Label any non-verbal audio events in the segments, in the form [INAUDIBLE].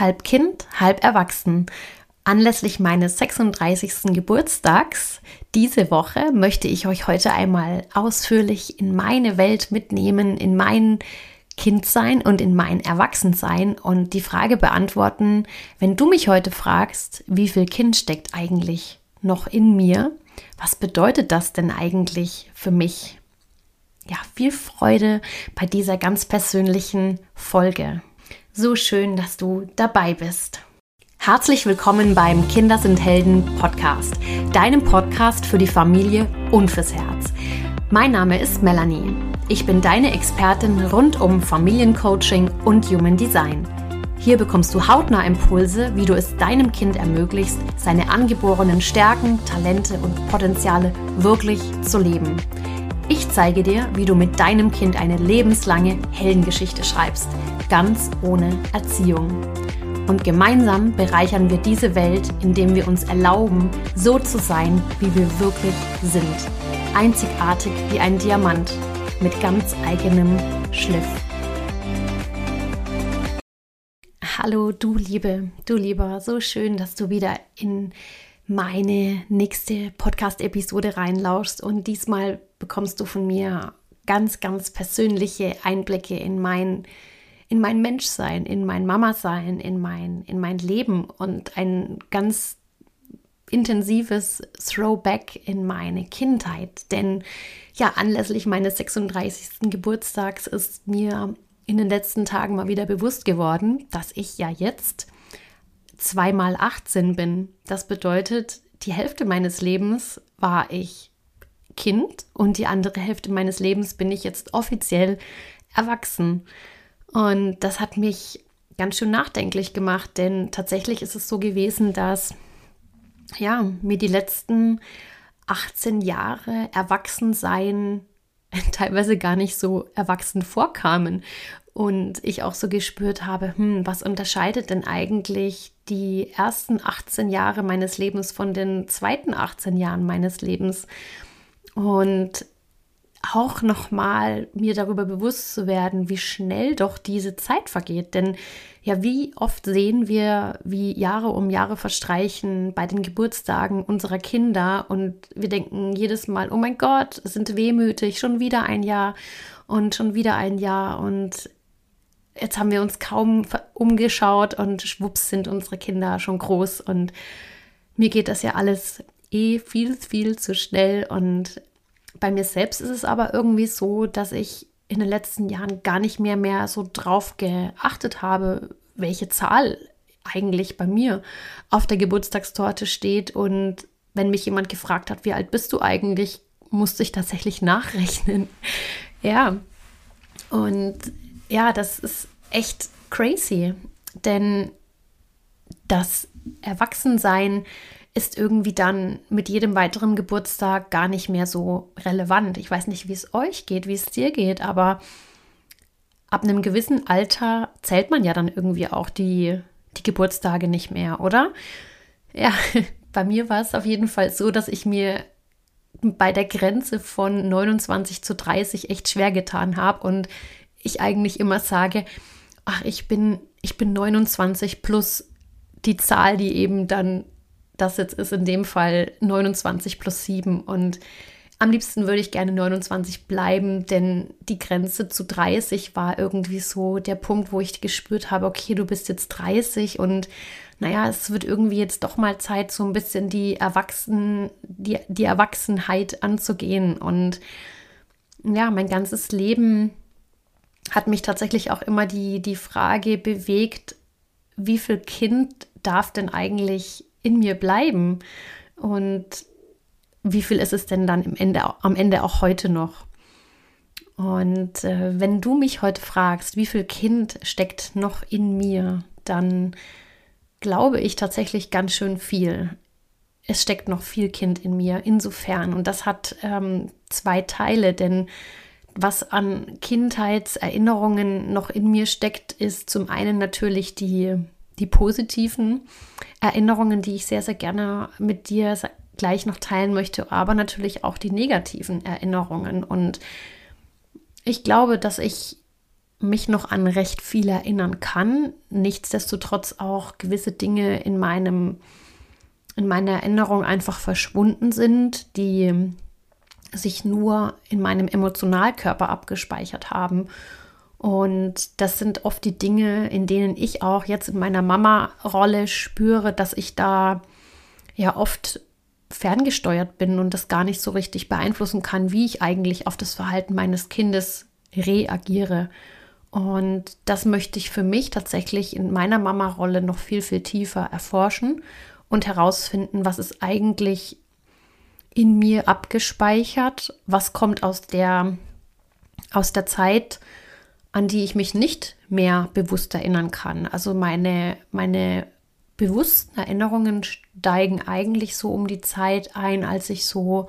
halb Kind, halb erwachsen. Anlässlich meines 36. Geburtstags diese Woche möchte ich euch heute einmal ausführlich in meine Welt mitnehmen, in mein Kindsein und in mein Erwachsensein und die Frage beantworten, wenn du mich heute fragst, wie viel Kind steckt eigentlich noch in mir, was bedeutet das denn eigentlich für mich? Ja, viel Freude bei dieser ganz persönlichen Folge. So schön, dass du dabei bist. Herzlich willkommen beim Kinder sind Helden Podcast, deinem Podcast für die Familie und fürs Herz. Mein Name ist Melanie. Ich bin deine Expertin rund um Familiencoaching und Human Design. Hier bekommst du hautnah Impulse, wie du es deinem Kind ermöglichst, seine angeborenen Stärken, Talente und Potenziale wirklich zu leben. Ich zeige dir, wie du mit deinem Kind eine lebenslange Heldengeschichte schreibst ganz ohne Erziehung. Und gemeinsam bereichern wir diese Welt, indem wir uns erlauben, so zu sein, wie wir wirklich sind. Einzigartig wie ein Diamant mit ganz eigenem Schliff. Hallo, du Liebe, du Lieber, so schön, dass du wieder in meine nächste Podcast-Episode reinlauschst und diesmal bekommst du von mir ganz, ganz persönliche Einblicke in mein in mein Menschsein, in mein Mama-Sein, in mein, in mein Leben und ein ganz intensives Throwback in meine Kindheit. Denn ja, anlässlich meines 36. Geburtstags ist mir in den letzten Tagen mal wieder bewusst geworden, dass ich ja jetzt zweimal 18 bin. Das bedeutet, die Hälfte meines Lebens war ich Kind und die andere Hälfte meines Lebens bin ich jetzt offiziell erwachsen. Und das hat mich ganz schön nachdenklich gemacht, denn tatsächlich ist es so gewesen, dass ja, mir die letzten 18 Jahre Erwachsensein [LAUGHS] teilweise gar nicht so erwachsen vorkamen. Und ich auch so gespürt habe, hm, was unterscheidet denn eigentlich die ersten 18 Jahre meines Lebens von den zweiten 18 Jahren meines Lebens? Und auch nochmal mir darüber bewusst zu werden, wie schnell doch diese Zeit vergeht. Denn ja, wie oft sehen wir, wie Jahre um Jahre verstreichen bei den Geburtstagen unserer Kinder und wir denken jedes Mal, oh mein Gott, sind wehmütig, schon wieder ein Jahr und schon wieder ein Jahr. Und jetzt haben wir uns kaum umgeschaut und schwupps sind unsere Kinder schon groß. Und mir geht das ja alles eh viel, viel zu schnell. Und bei mir selbst ist es aber irgendwie so, dass ich in den letzten Jahren gar nicht mehr mehr so drauf geachtet habe, welche Zahl eigentlich bei mir auf der Geburtstagstorte steht. Und wenn mich jemand gefragt hat, wie alt bist du eigentlich, musste ich tatsächlich [LAUGHS] nachrechnen. Ja. Und ja, das ist echt crazy, denn das Erwachsensein ist irgendwie dann mit jedem weiteren Geburtstag gar nicht mehr so relevant. Ich weiß nicht, wie es euch geht, wie es dir geht, aber ab einem gewissen Alter zählt man ja dann irgendwie auch die, die Geburtstage nicht mehr, oder? Ja, [LAUGHS] bei mir war es auf jeden Fall so, dass ich mir bei der Grenze von 29 zu 30 echt schwer getan habe und ich eigentlich immer sage, ach, ich bin, ich bin 29 plus die Zahl, die eben dann das jetzt ist in dem Fall 29 plus 7 und am liebsten würde ich gerne 29 bleiben, denn die Grenze zu 30 war irgendwie so der Punkt, wo ich gespürt habe, okay, du bist jetzt 30 und naja, es wird irgendwie jetzt doch mal Zeit, so ein bisschen die Erwachsen, die, die Erwachsenheit anzugehen. Und ja, mein ganzes Leben hat mich tatsächlich auch immer die, die Frage bewegt, wie viel Kind darf denn eigentlich in mir bleiben? Und wie viel ist es denn dann Ende, am Ende auch heute noch? Und äh, wenn du mich heute fragst, wie viel Kind steckt noch in mir, dann glaube ich tatsächlich ganz schön viel. Es steckt noch viel Kind in mir, insofern. Und das hat ähm, zwei Teile, denn was an Kindheitserinnerungen noch in mir steckt, ist zum einen natürlich die die positiven Erinnerungen, die ich sehr, sehr gerne mit dir gleich noch teilen möchte, aber natürlich auch die negativen Erinnerungen. Und ich glaube, dass ich mich noch an recht viel erinnern kann, nichtsdestotrotz auch gewisse Dinge in meinem in meiner Erinnerung einfach verschwunden sind, die sich nur in meinem Emotionalkörper abgespeichert haben. Und das sind oft die Dinge, in denen ich auch jetzt in meiner Mama-Rolle spüre, dass ich da ja oft ferngesteuert bin und das gar nicht so richtig beeinflussen kann, wie ich eigentlich auf das Verhalten meines Kindes reagiere. Und das möchte ich für mich tatsächlich in meiner Mama-Rolle noch viel, viel tiefer erforschen und herausfinden, was ist eigentlich in mir abgespeichert, was kommt aus der, aus der Zeit, an die ich mich nicht mehr bewusst erinnern kann. Also meine, meine bewussten Erinnerungen steigen eigentlich so um die Zeit ein, als ich so,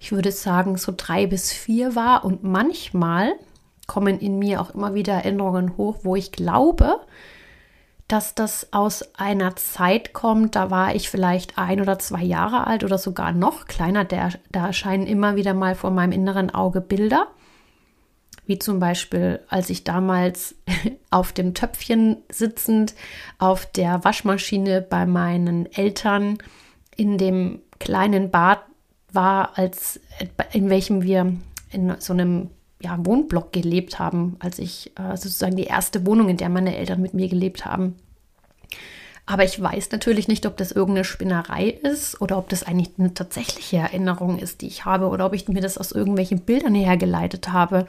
ich würde sagen, so drei bis vier war. Und manchmal kommen in mir auch immer wieder Erinnerungen hoch, wo ich glaube, dass das aus einer Zeit kommt, da war ich vielleicht ein oder zwei Jahre alt oder sogar noch kleiner. Da erscheinen immer wieder mal vor meinem inneren Auge Bilder, wie zum Beispiel, als ich damals [LAUGHS] auf dem Töpfchen sitzend auf der Waschmaschine bei meinen Eltern in dem kleinen Bad war, als in welchem wir in so einem ja, Wohnblock gelebt haben, als ich äh, sozusagen die erste Wohnung, in der meine Eltern mit mir gelebt haben. Aber ich weiß natürlich nicht, ob das irgendeine Spinnerei ist oder ob das eigentlich eine tatsächliche Erinnerung ist, die ich habe oder ob ich mir das aus irgendwelchen Bildern hergeleitet habe.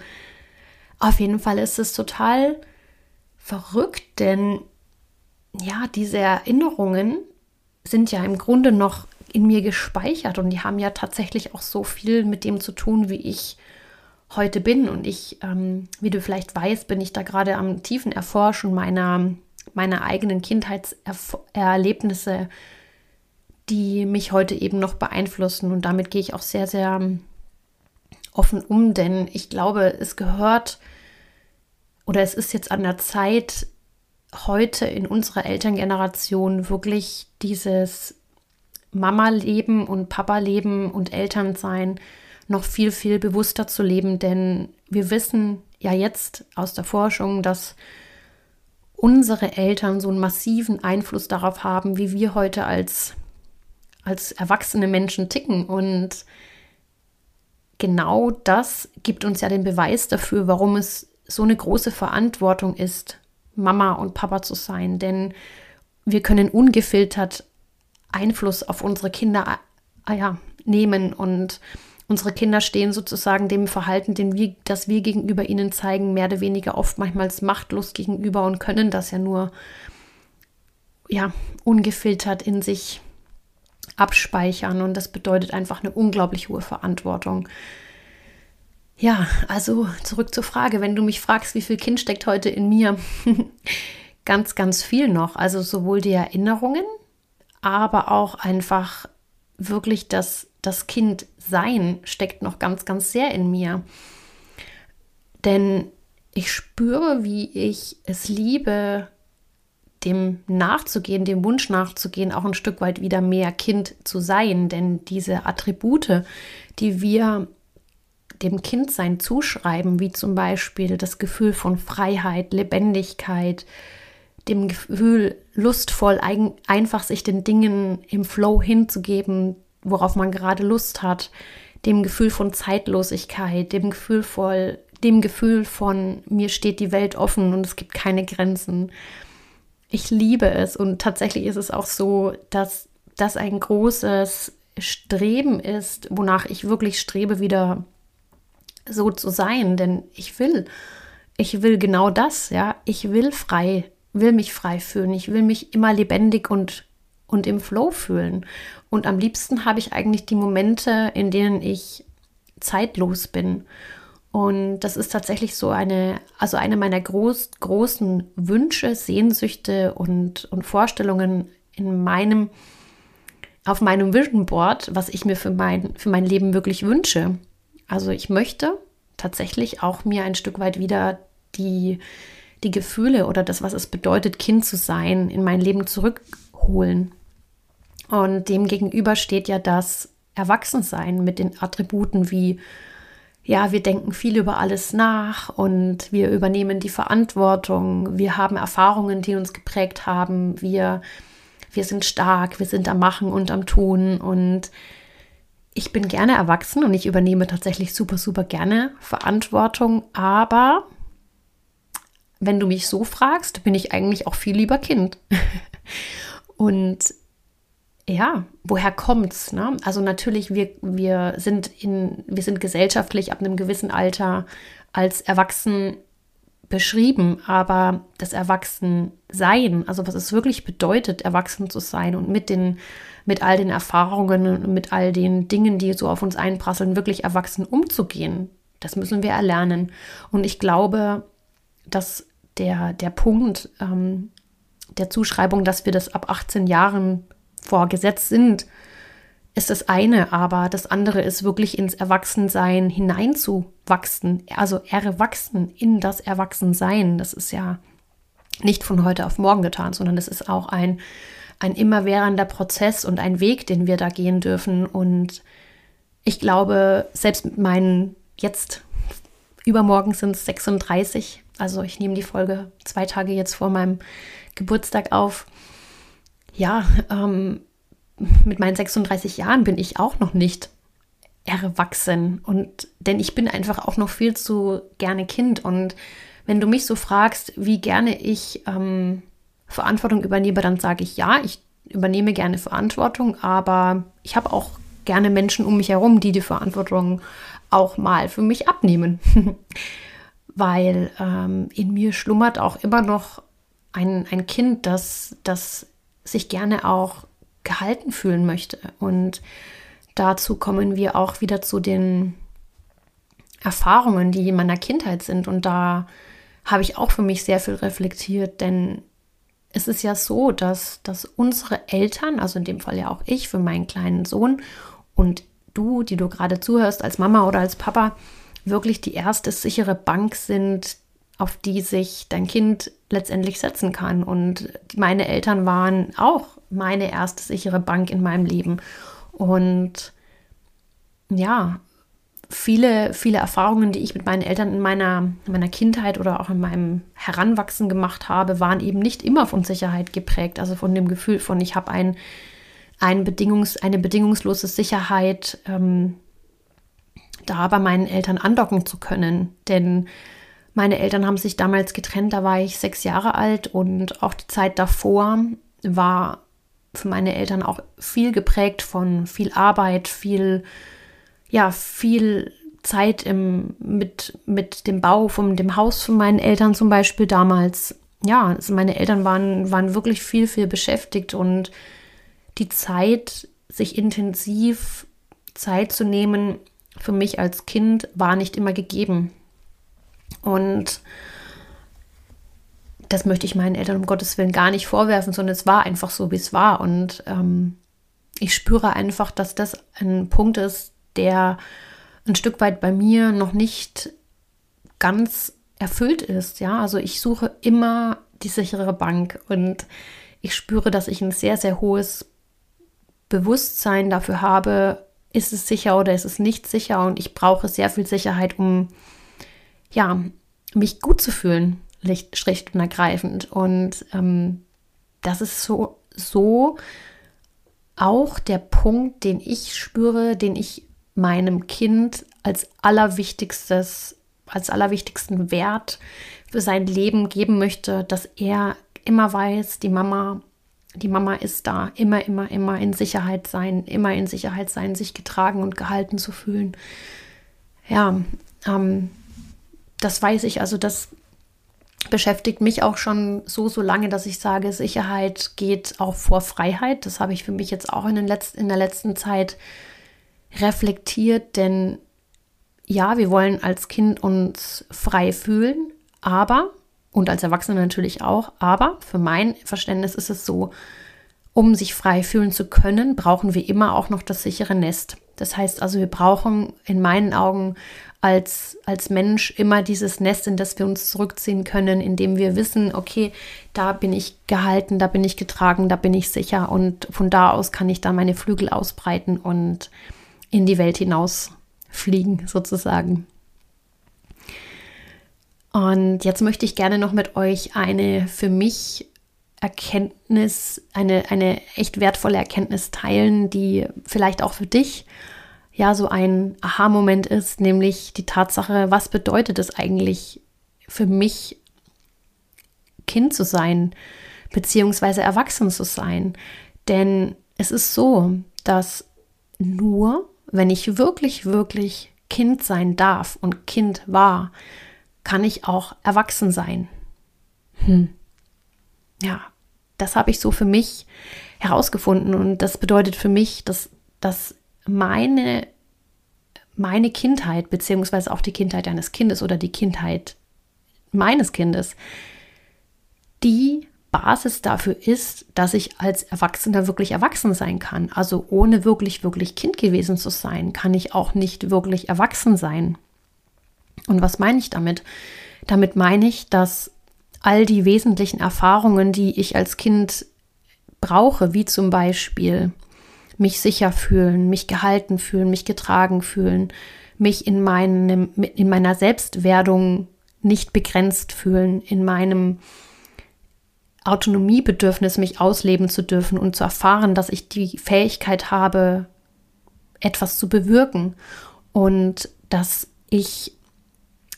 Auf jeden Fall ist es total verrückt, denn ja, diese Erinnerungen sind ja im Grunde noch in mir gespeichert und die haben ja tatsächlich auch so viel mit dem zu tun, wie ich heute bin. Und ich, ähm, wie du vielleicht weißt, bin ich da gerade am tiefen Erforschen meiner, meiner eigenen Kindheitserlebnisse, die mich heute eben noch beeinflussen. Und damit gehe ich auch sehr, sehr offen um, denn ich glaube, es gehört oder es ist jetzt an der Zeit, heute in unserer Elterngeneration wirklich dieses Mama-Leben und Papa-Leben und Elternsein noch viel, viel bewusster zu leben, denn wir wissen ja jetzt aus der Forschung, dass unsere Eltern so einen massiven Einfluss darauf haben, wie wir heute als, als erwachsene Menschen ticken. Und genau das gibt uns ja den Beweis dafür, warum es so eine große Verantwortung ist, Mama und Papa zu sein. Denn wir können ungefiltert Einfluss auf unsere Kinder äh, ja, nehmen und Unsere Kinder stehen sozusagen dem Verhalten, den wir, das wir gegenüber ihnen zeigen, mehr oder weniger oft manchmal machtlos gegenüber und können das ja nur ja, ungefiltert in sich abspeichern. Und das bedeutet einfach eine unglaublich hohe Verantwortung. Ja, also zurück zur Frage. Wenn du mich fragst, wie viel Kind steckt heute in mir, [LAUGHS] ganz, ganz viel noch. Also sowohl die Erinnerungen, aber auch einfach wirklich das das Kind sein steckt noch ganz, ganz sehr in mir. Denn ich spüre, wie ich es liebe, dem nachzugehen, dem Wunsch nachzugehen, auch ein Stück weit wieder mehr Kind zu sein. Denn diese Attribute, die wir dem Kindsein zuschreiben, wie zum Beispiel das Gefühl von Freiheit, Lebendigkeit, dem Gefühl, lustvoll einfach sich den Dingen im Flow hinzugeben, worauf man gerade Lust hat, dem Gefühl von Zeitlosigkeit, dem Gefühl voll, dem Gefühl von mir steht die Welt offen und es gibt keine Grenzen. Ich liebe es und tatsächlich ist es auch so, dass das ein großes Streben ist, wonach ich wirklich strebe, wieder so zu sein, denn ich will, ich will genau das, ja, ich will frei, will mich frei fühlen, ich will mich immer lebendig und und im Flow fühlen. Und am liebsten habe ich eigentlich die Momente, in denen ich zeitlos bin. Und das ist tatsächlich so eine, also eine meiner groß, großen Wünsche, Sehnsüchte und, und Vorstellungen in meinem, auf meinem Vision Board, was ich mir für mein, für mein Leben wirklich wünsche. Also ich möchte tatsächlich auch mir ein Stück weit wieder die, die Gefühle oder das, was es bedeutet, Kind zu sein, in mein Leben zurückholen. Und dem gegenüber steht ja das Erwachsensein mit den Attributen wie ja, wir denken viel über alles nach und wir übernehmen die Verantwortung. Wir haben Erfahrungen, die uns geprägt haben. Wir, wir sind stark, wir sind am Machen und am Tun. Und ich bin gerne erwachsen und ich übernehme tatsächlich super, super gerne Verantwortung. Aber wenn du mich so fragst, bin ich eigentlich auch viel lieber Kind. [LAUGHS] und ja, woher kommt's? Ne? Also natürlich, wir, wir sind in, wir sind gesellschaftlich ab einem gewissen Alter als erwachsen beschrieben, aber das Erwachsensein, also was es wirklich bedeutet, erwachsen zu sein und mit den, mit all den Erfahrungen und mit all den Dingen, die so auf uns einprasseln, wirklich erwachsen umzugehen, das müssen wir erlernen. Und ich glaube, dass der, der Punkt ähm, der Zuschreibung, dass wir das ab 18 Jahren vorgesetzt sind, ist das eine, aber das andere ist wirklich ins Erwachsensein hineinzuwachsen, also erwachsen in das Erwachsensein. Das ist ja nicht von heute auf morgen getan, sondern das ist auch ein, ein immerwährender Prozess und ein Weg, den wir da gehen dürfen. Und ich glaube, selbst mit meinen jetzt übermorgen sind es 36, also ich nehme die Folge zwei Tage jetzt vor meinem Geburtstag auf ja, ähm, mit meinen 36 Jahren bin ich auch noch nicht erwachsen. Und denn ich bin einfach auch noch viel zu gerne Kind. Und wenn du mich so fragst, wie gerne ich ähm, Verantwortung übernehme, dann sage ich ja, ich übernehme gerne Verantwortung, aber ich habe auch gerne Menschen um mich herum, die die Verantwortung auch mal für mich abnehmen, [LAUGHS] weil ähm, in mir schlummert auch immer noch ein, ein Kind, das, das sich gerne auch gehalten fühlen möchte. Und dazu kommen wir auch wieder zu den Erfahrungen, die in meiner Kindheit sind. Und da habe ich auch für mich sehr viel reflektiert, denn es ist ja so, dass, dass unsere Eltern, also in dem Fall ja auch ich für meinen kleinen Sohn und du, die du gerade zuhörst als Mama oder als Papa, wirklich die erste sichere Bank sind, auf die sich dein Kind letztendlich setzen kann. Und meine Eltern waren auch meine erste sichere Bank in meinem Leben. Und ja, viele, viele Erfahrungen, die ich mit meinen Eltern in meiner, in meiner Kindheit oder auch in meinem Heranwachsen gemacht habe, waren eben nicht immer von Sicherheit geprägt. Also von dem Gefühl von, ich habe ein, ein Bedingungs-, eine bedingungslose Sicherheit, ähm, da bei meinen Eltern andocken zu können. Denn meine Eltern haben sich damals getrennt, da war ich sechs Jahre alt und auch die Zeit davor war für meine Eltern auch viel geprägt von viel Arbeit, viel, ja, viel Zeit im, mit, mit dem Bau von dem Haus von meinen Eltern zum Beispiel damals. Ja, also meine Eltern waren, waren wirklich viel, viel beschäftigt und die Zeit, sich intensiv Zeit zu nehmen, für mich als Kind war nicht immer gegeben. Und das möchte ich meinen Eltern um Gottes Willen gar nicht vorwerfen, sondern es war einfach so, wie es war. Und ähm, ich spüre einfach, dass das ein Punkt ist, der ein Stück weit bei mir noch nicht ganz erfüllt ist. Ja, also ich suche immer die sichere Bank und ich spüre, dass ich ein sehr, sehr hohes Bewusstsein dafür habe, ist es sicher oder ist es nicht sicher und ich brauche sehr viel Sicherheit, um ja, mich gut zu fühlen, schlicht und ergreifend. Und ähm, das ist so, so auch der Punkt, den ich spüre, den ich meinem Kind als allerwichtigstes, als allerwichtigsten Wert für sein Leben geben möchte, dass er immer weiß, die Mama, die Mama ist da, immer, immer, immer in Sicherheit sein, immer in Sicherheit sein, sich getragen und gehalten zu fühlen. Ja, ähm, das weiß ich, also das beschäftigt mich auch schon so, so lange, dass ich sage, Sicherheit geht auch vor Freiheit. Das habe ich für mich jetzt auch in, den letzten, in der letzten Zeit reflektiert, denn ja, wir wollen als Kind uns frei fühlen, aber, und als Erwachsene natürlich auch, aber für mein Verständnis ist es so, um sich frei fühlen zu können, brauchen wir immer auch noch das sichere Nest. Das heißt also, wir brauchen in meinen Augen als, als Mensch immer dieses Nest, in das wir uns zurückziehen können, in dem wir wissen, okay, da bin ich gehalten, da bin ich getragen, da bin ich sicher und von da aus kann ich dann meine Flügel ausbreiten und in die Welt hinaus fliegen, sozusagen. Und jetzt möchte ich gerne noch mit euch eine für mich Erkenntnis, eine, eine echt wertvolle Erkenntnis teilen, die vielleicht auch für dich ja so ein Aha-Moment ist, nämlich die Tatsache, was bedeutet es eigentlich für mich, Kind zu sein, beziehungsweise erwachsen zu sein. Denn es ist so, dass nur, wenn ich wirklich, wirklich Kind sein darf und Kind war, kann ich auch erwachsen sein. Hm. Ja, das habe ich so für mich herausgefunden und das bedeutet für mich, dass, dass meine, meine Kindheit, beziehungsweise auch die Kindheit eines Kindes oder die Kindheit meines Kindes, die Basis dafür ist, dass ich als Erwachsener wirklich erwachsen sein kann. Also ohne wirklich, wirklich Kind gewesen zu sein, kann ich auch nicht wirklich erwachsen sein. Und was meine ich damit? Damit meine ich, dass all die wesentlichen Erfahrungen, die ich als Kind brauche, wie zum Beispiel mich sicher fühlen, mich gehalten fühlen, mich getragen fühlen, mich in, meinem, in meiner Selbstwerdung nicht begrenzt fühlen, in meinem Autonomiebedürfnis, mich ausleben zu dürfen und zu erfahren, dass ich die Fähigkeit habe, etwas zu bewirken und dass ich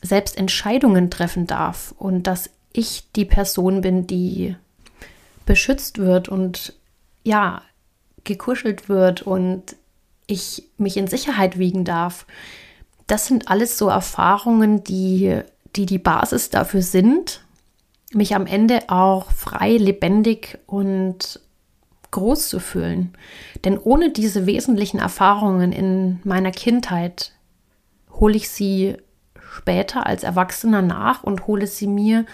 selbst Entscheidungen treffen darf und dass ich die Person bin, die beschützt wird und ja, gekuschelt wird und ich mich in Sicherheit wiegen darf. Das sind alles so Erfahrungen, die die, die Basis dafür sind, mich am Ende auch frei, lebendig und groß zu fühlen. Denn ohne diese wesentlichen Erfahrungen in meiner Kindheit hole ich sie später als Erwachsener nach und hole sie mir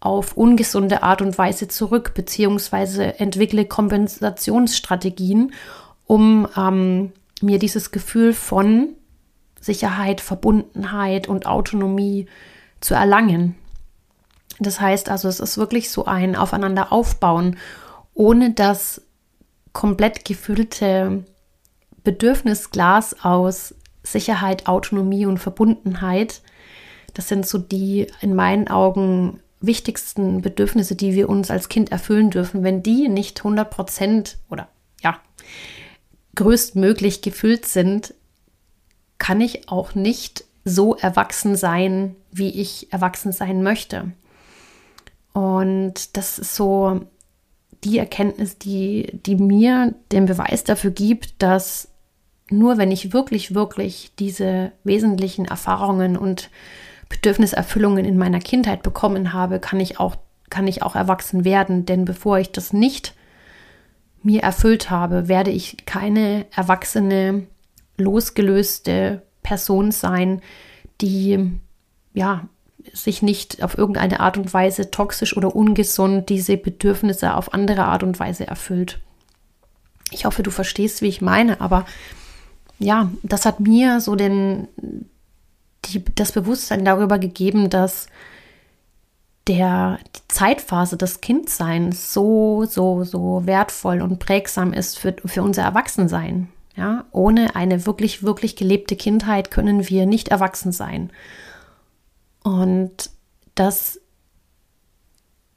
auf ungesunde Art und Weise zurück, beziehungsweise entwickle Kompensationsstrategien, um ähm, mir dieses Gefühl von Sicherheit, Verbundenheit und Autonomie zu erlangen. Das heißt also, es ist wirklich so ein Aufeinander aufbauen, ohne das komplett gefüllte Bedürfnisglas aus Sicherheit, Autonomie und Verbundenheit. Das sind so die in meinen Augen wichtigsten Bedürfnisse, die wir uns als Kind erfüllen dürfen. Wenn die nicht 100 Prozent oder ja, größtmöglich gefüllt sind, kann ich auch nicht so erwachsen sein, wie ich erwachsen sein möchte. Und das ist so die Erkenntnis, die, die mir den Beweis dafür gibt, dass nur wenn ich wirklich, wirklich diese wesentlichen Erfahrungen und Bedürfniserfüllungen in meiner Kindheit bekommen habe, kann ich auch, kann ich auch erwachsen werden. Denn bevor ich das nicht mir erfüllt habe, werde ich keine erwachsene, losgelöste Person sein, die ja sich nicht auf irgendeine Art und Weise toxisch oder ungesund diese Bedürfnisse auf andere Art und Weise erfüllt. Ich hoffe, du verstehst, wie ich meine, aber ja, das hat mir so den, die, das Bewusstsein darüber gegeben, dass der, die Zeitphase des Kindseins so, so, so wertvoll und prägsam ist für, für unser Erwachsensein. Ja, ohne eine wirklich, wirklich gelebte Kindheit können wir nicht erwachsen sein. Und das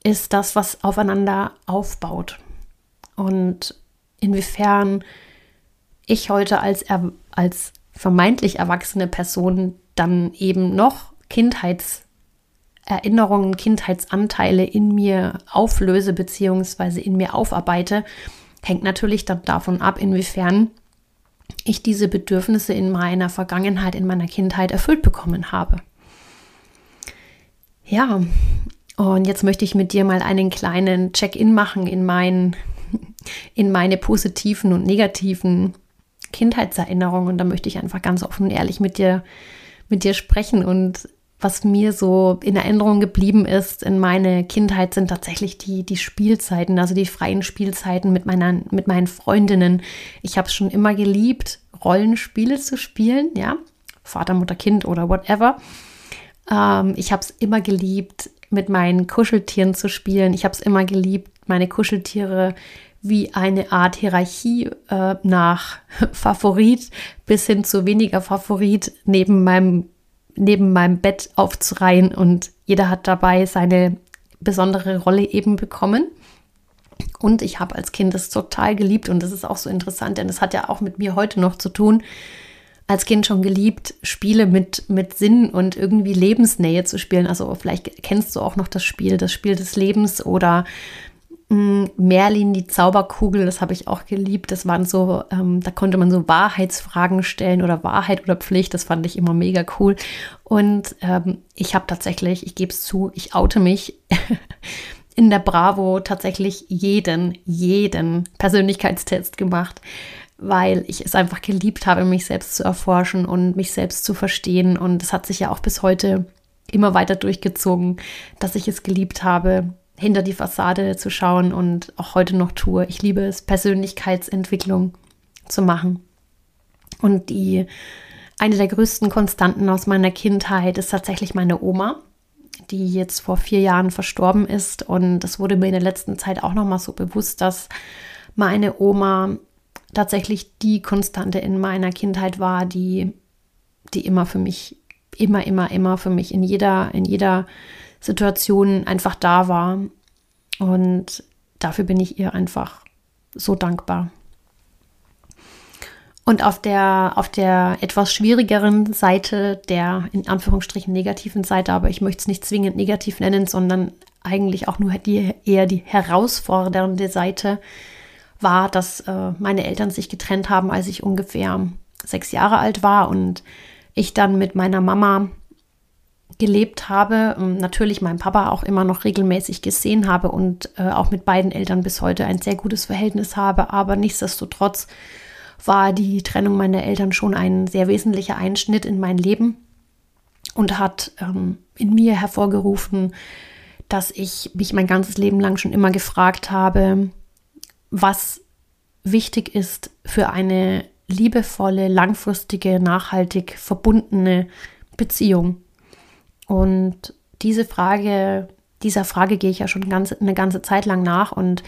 ist das, was aufeinander aufbaut. Und inwiefern ich heute als, als vermeintlich erwachsene Person dann eben noch Kindheitserinnerungen, Kindheitsanteile in mir auflöse bzw. in mir aufarbeite, hängt natürlich dann davon ab, inwiefern ich diese Bedürfnisse in meiner Vergangenheit, in meiner Kindheit erfüllt bekommen habe. Ja, und jetzt möchte ich mit dir mal einen kleinen Check-in machen in, mein, [LAUGHS] in meine positiven und negativen Kindheitserinnerungen. Und da möchte ich einfach ganz offen und ehrlich mit dir, mit dir sprechen. Und was mir so in Erinnerung geblieben ist in meine Kindheit sind tatsächlich die, die Spielzeiten, also die freien Spielzeiten mit, meiner, mit meinen Freundinnen. Ich habe es schon immer geliebt, Rollenspiele zu spielen, ja, Vater, Mutter, Kind oder whatever. Ähm, ich habe es immer geliebt, mit meinen Kuscheltieren zu spielen. Ich habe es immer geliebt, meine Kuscheltiere wie eine Art Hierarchie äh, nach [LAUGHS] Favorit bis hin zu weniger Favorit neben meinem neben meinem Bett aufzureihen und jeder hat dabei seine besondere Rolle eben bekommen. Und ich habe als Kind das total geliebt und das ist auch so interessant, denn es hat ja auch mit mir heute noch zu tun. Als Kind schon geliebt, Spiele mit, mit Sinn und irgendwie Lebensnähe zu spielen. Also vielleicht kennst du auch noch das Spiel, das Spiel des Lebens oder Merlin, die Zauberkugel, das habe ich auch geliebt. Das waren so, ähm, da konnte man so Wahrheitsfragen stellen oder Wahrheit oder Pflicht. Das fand ich immer mega cool. Und ähm, ich habe tatsächlich, ich gebe es zu, ich oute mich. [LAUGHS] in der Bravo tatsächlich jeden, jeden Persönlichkeitstest gemacht, weil ich es einfach geliebt habe, mich selbst zu erforschen und mich selbst zu verstehen. Und es hat sich ja auch bis heute immer weiter durchgezogen, dass ich es geliebt habe, hinter die Fassade zu schauen und auch heute noch tue. Ich liebe es, Persönlichkeitsentwicklung zu machen. Und die eine der größten Konstanten aus meiner Kindheit ist tatsächlich meine Oma die jetzt vor vier Jahren verstorben ist. Und es wurde mir in der letzten Zeit auch nochmal so bewusst, dass meine Oma tatsächlich die Konstante in meiner Kindheit war, die, die immer für mich, immer, immer, immer für mich in jeder, in jeder Situation einfach da war. Und dafür bin ich ihr einfach so dankbar. Und auf der, auf der etwas schwierigeren Seite, der in Anführungsstrichen negativen Seite, aber ich möchte es nicht zwingend negativ nennen, sondern eigentlich auch nur die, eher die herausfordernde Seite, war, dass äh, meine Eltern sich getrennt haben, als ich ungefähr sechs Jahre alt war und ich dann mit meiner Mama gelebt habe, und natürlich meinen Papa auch immer noch regelmäßig gesehen habe und äh, auch mit beiden Eltern bis heute ein sehr gutes Verhältnis habe, aber nichtsdestotrotz war die Trennung meiner Eltern schon ein sehr wesentlicher Einschnitt in mein Leben und hat ähm, in mir hervorgerufen, dass ich mich mein ganzes Leben lang schon immer gefragt habe, was wichtig ist für eine liebevolle, langfristige, nachhaltig verbundene Beziehung. Und diese Frage, dieser Frage gehe ich ja schon ganz, eine ganze Zeit lang nach und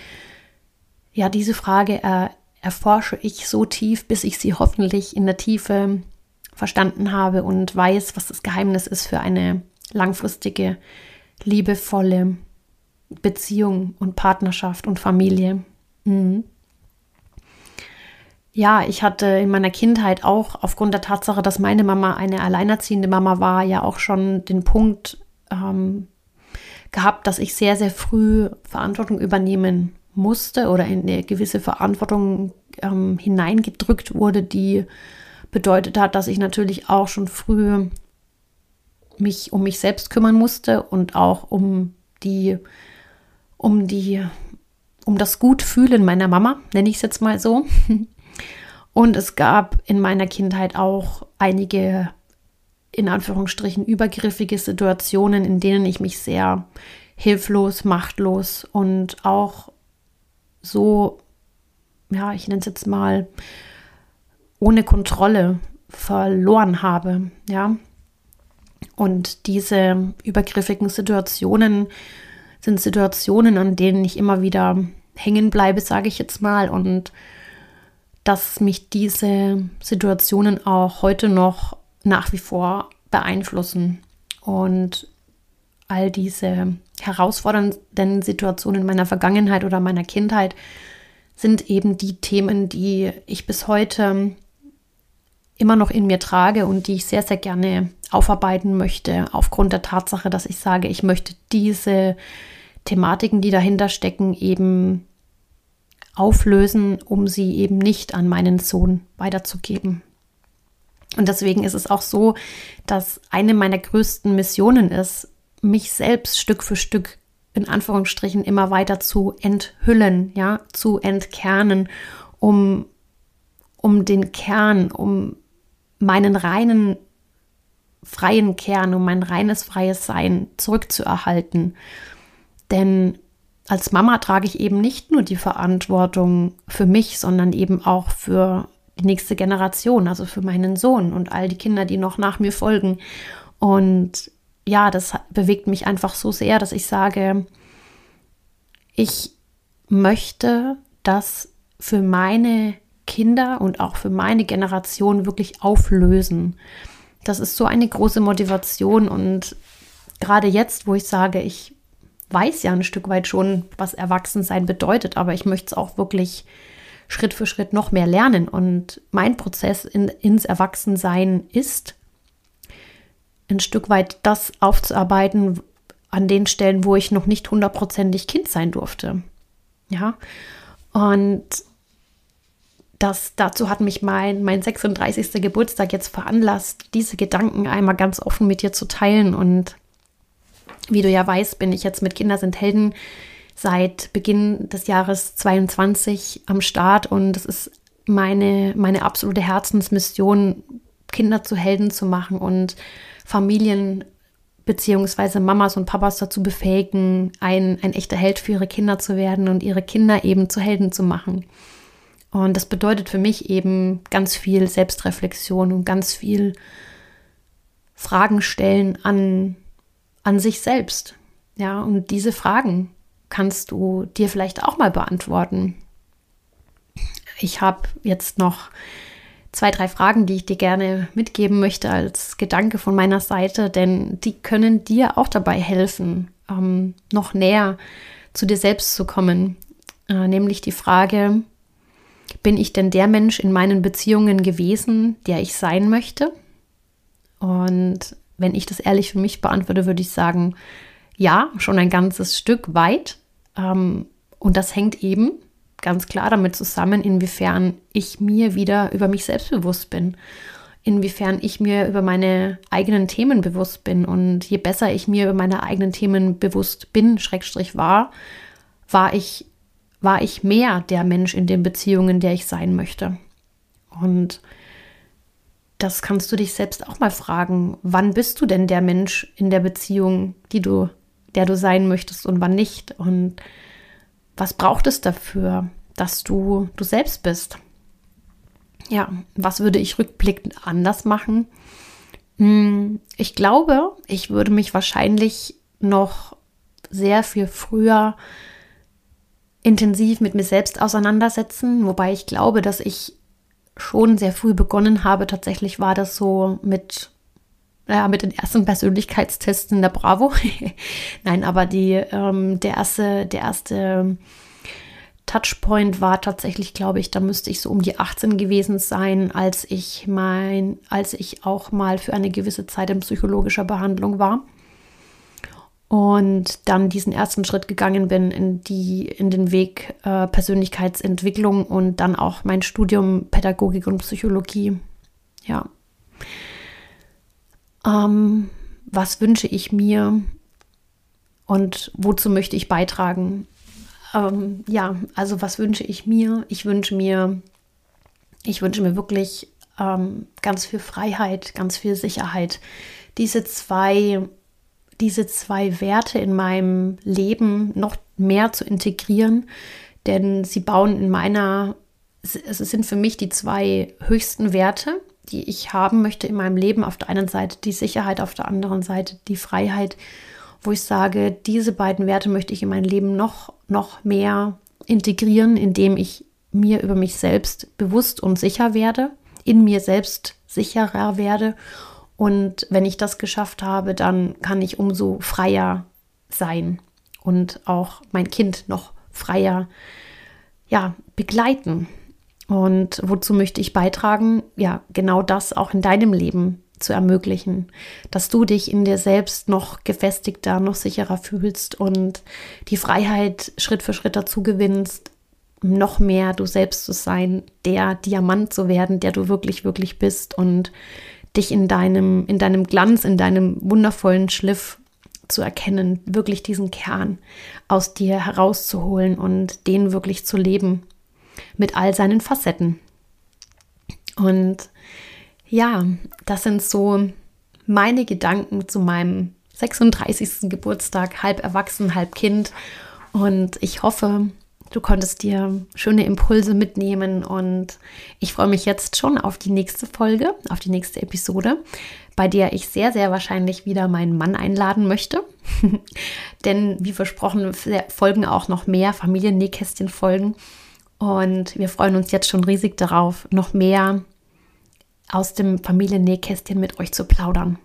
ja, diese Frage äh, erforsche ich so tief, bis ich sie hoffentlich in der Tiefe verstanden habe und weiß, was das Geheimnis ist für eine langfristige, liebevolle Beziehung und Partnerschaft und Familie. Mhm. Ja, ich hatte in meiner Kindheit auch aufgrund der Tatsache, dass meine Mama eine alleinerziehende Mama war, ja auch schon den Punkt ähm, gehabt, dass ich sehr, sehr früh Verantwortung übernehmen musste oder in eine gewisse Verantwortung ähm, hineingedrückt wurde, die bedeutet hat, dass ich natürlich auch schon früh mich um mich selbst kümmern musste und auch um die, um die, um das Gutfühlen meiner Mama, nenne ich es jetzt mal so. [LAUGHS] Und es gab in meiner Kindheit auch einige, in Anführungsstrichen, übergriffige Situationen, in denen ich mich sehr hilflos, machtlos und auch so, ja, ich nenne es jetzt mal, ohne Kontrolle verloren habe, ja. Und diese übergriffigen Situationen sind Situationen, an denen ich immer wieder hängen bleibe, sage ich jetzt mal, und dass mich diese Situationen auch heute noch nach wie vor beeinflussen. Und all diese herausfordernden Situationen meiner Vergangenheit oder meiner Kindheit sind eben die Themen, die ich bis heute immer noch in mir trage und die ich sehr, sehr gerne aufarbeiten möchte, aufgrund der Tatsache, dass ich sage, ich möchte diese Thematiken, die dahinter stecken, eben auflösen, um sie eben nicht an meinen Sohn weiterzugeben. Und deswegen ist es auch so, dass eine meiner größten Missionen ist, mich selbst Stück für Stück in Anführungsstrichen immer weiter zu enthüllen, ja, zu entkernen, um, um den Kern, um meinen reinen, freien Kern, um mein reines, freies Sein zurückzuerhalten. Denn als Mama trage ich eben nicht nur die Verantwortung für mich, sondern eben auch für die nächste Generation, also für meinen Sohn und all die Kinder, die noch nach mir folgen. Und ja, das bewegt mich einfach so sehr, dass ich sage, ich möchte das für meine Kinder und auch für meine Generation wirklich auflösen. das ist so eine große Motivation und gerade jetzt, wo ich sage, ich weiß ja ein Stück weit schon, was Erwachsensein bedeutet, aber ich möchte es auch wirklich Schritt für Schritt noch mehr lernen. Und mein Prozess in, ins Erwachsensein ist, ein Stück weit das aufzuarbeiten an den Stellen, wo ich noch nicht hundertprozentig Kind sein durfte. Ja, und das, dazu hat mich mein, mein 36. Geburtstag jetzt veranlasst, diese Gedanken einmal ganz offen mit dir zu teilen. Und wie du ja weißt, bin ich jetzt mit Kinder sind Helden seit Beginn des Jahres 22 am Start und es ist meine, meine absolute Herzensmission, Kinder zu Helden zu machen und Familien beziehungsweise Mamas und Papas dazu befähigen, ein, ein echter Held für ihre Kinder zu werden und ihre Kinder eben zu Helden zu machen. Und das bedeutet für mich eben ganz viel Selbstreflexion und ganz viel Fragen stellen an, an sich selbst. Ja, und diese Fragen kannst du dir vielleicht auch mal beantworten. Ich habe jetzt noch zwei, drei Fragen, die ich dir gerne mitgeben möchte als Gedanke von meiner Seite, denn die können dir auch dabei helfen, ähm, noch näher zu dir selbst zu kommen. Äh, nämlich die Frage, bin ich denn der Mensch in meinen Beziehungen gewesen, der ich sein möchte? Und wenn ich das ehrlich für mich beantworte, würde ich sagen, ja, schon ein ganzes Stück weit. Ähm, und das hängt eben ganz klar damit zusammen, inwiefern ich mir wieder über mich selbst bewusst bin, inwiefern ich mir über meine eigenen Themen bewusst bin. Und je besser ich mir über meine eigenen Themen bewusst bin, Schrägstrich war, war ich, war ich mehr der Mensch in den Beziehungen, der ich sein möchte. Und das kannst du dich selbst auch mal fragen. Wann bist du denn der Mensch in der Beziehung, die du der du sein möchtest und wann nicht. Und was braucht es dafür, dass du du selbst bist? Ja, was würde ich rückblickend anders machen? Hm, ich glaube, ich würde mich wahrscheinlich noch sehr viel früher intensiv mit mir selbst auseinandersetzen, wobei ich glaube, dass ich schon sehr früh begonnen habe. Tatsächlich war das so mit ja, mit den ersten Persönlichkeitstests in der Bravo. [LAUGHS] Nein, aber die, ähm, der erste, der erste Touchpoint war tatsächlich, glaube ich, da müsste ich so um die 18 gewesen sein, als ich mein, als ich auch mal für eine gewisse Zeit in psychologischer Behandlung war. Und dann diesen ersten Schritt gegangen bin in die, in den Weg äh, Persönlichkeitsentwicklung und dann auch mein Studium Pädagogik und Psychologie. Ja ähm, was wünsche ich mir und wozu möchte ich beitragen. Ähm, ja, also was wünsche ich mir? Ich wünsche mir, ich wünsche mir wirklich ähm, ganz viel Freiheit, ganz viel Sicherheit. Diese zwei, diese zwei Werte in meinem Leben noch mehr zu integrieren, denn sie bauen in meiner, es sind für mich die zwei höchsten Werte die ich haben möchte in meinem Leben. Auf der einen Seite die Sicherheit, auf der anderen Seite die Freiheit, wo ich sage, diese beiden Werte möchte ich in mein Leben noch, noch mehr integrieren, indem ich mir über mich selbst bewusst und sicher werde, in mir selbst sicherer werde. Und wenn ich das geschafft habe, dann kann ich umso freier sein und auch mein Kind noch freier ja, begleiten. Und wozu möchte ich beitragen? Ja, genau das auch in deinem Leben zu ermöglichen, dass du dich in dir selbst noch gefestigter, noch sicherer fühlst und die Freiheit Schritt für Schritt dazu gewinnst, noch mehr du selbst zu sein, der Diamant zu werden, der du wirklich, wirklich bist und dich in deinem, in deinem Glanz, in deinem wundervollen Schliff zu erkennen, wirklich diesen Kern aus dir herauszuholen und den wirklich zu leben mit all seinen Facetten. Und ja, das sind so meine Gedanken zu meinem 36. Geburtstag, halb erwachsen, halb Kind. Und ich hoffe, du konntest dir schöne Impulse mitnehmen. Und ich freue mich jetzt schon auf die nächste Folge, auf die nächste Episode, bei der ich sehr, sehr wahrscheinlich wieder meinen Mann einladen möchte. [LAUGHS] Denn wie versprochen, folgen auch noch mehr Familiennähkästchen-Folgen. Und wir freuen uns jetzt schon riesig darauf, noch mehr aus dem Familiennähkästchen mit euch zu plaudern.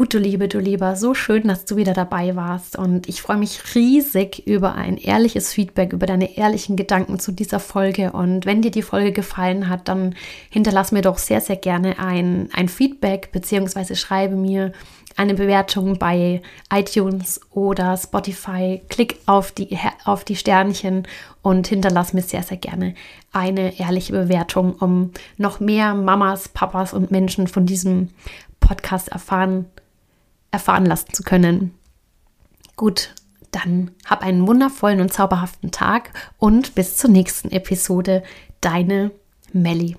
Gut, du Liebe, du Lieber, so schön, dass du wieder dabei warst. Und ich freue mich riesig über ein ehrliches Feedback, über deine ehrlichen Gedanken zu dieser Folge. Und wenn dir die Folge gefallen hat, dann hinterlass mir doch sehr, sehr gerne ein, ein Feedback, beziehungsweise schreibe mir eine Bewertung bei iTunes oder Spotify. Klick auf die, auf die Sternchen und hinterlass mir sehr, sehr gerne eine ehrliche Bewertung, um noch mehr Mamas, Papas und Menschen von diesem Podcast erfahren erfahren lassen zu können. Gut, dann hab einen wundervollen und zauberhaften Tag und bis zur nächsten Episode. Deine Melli.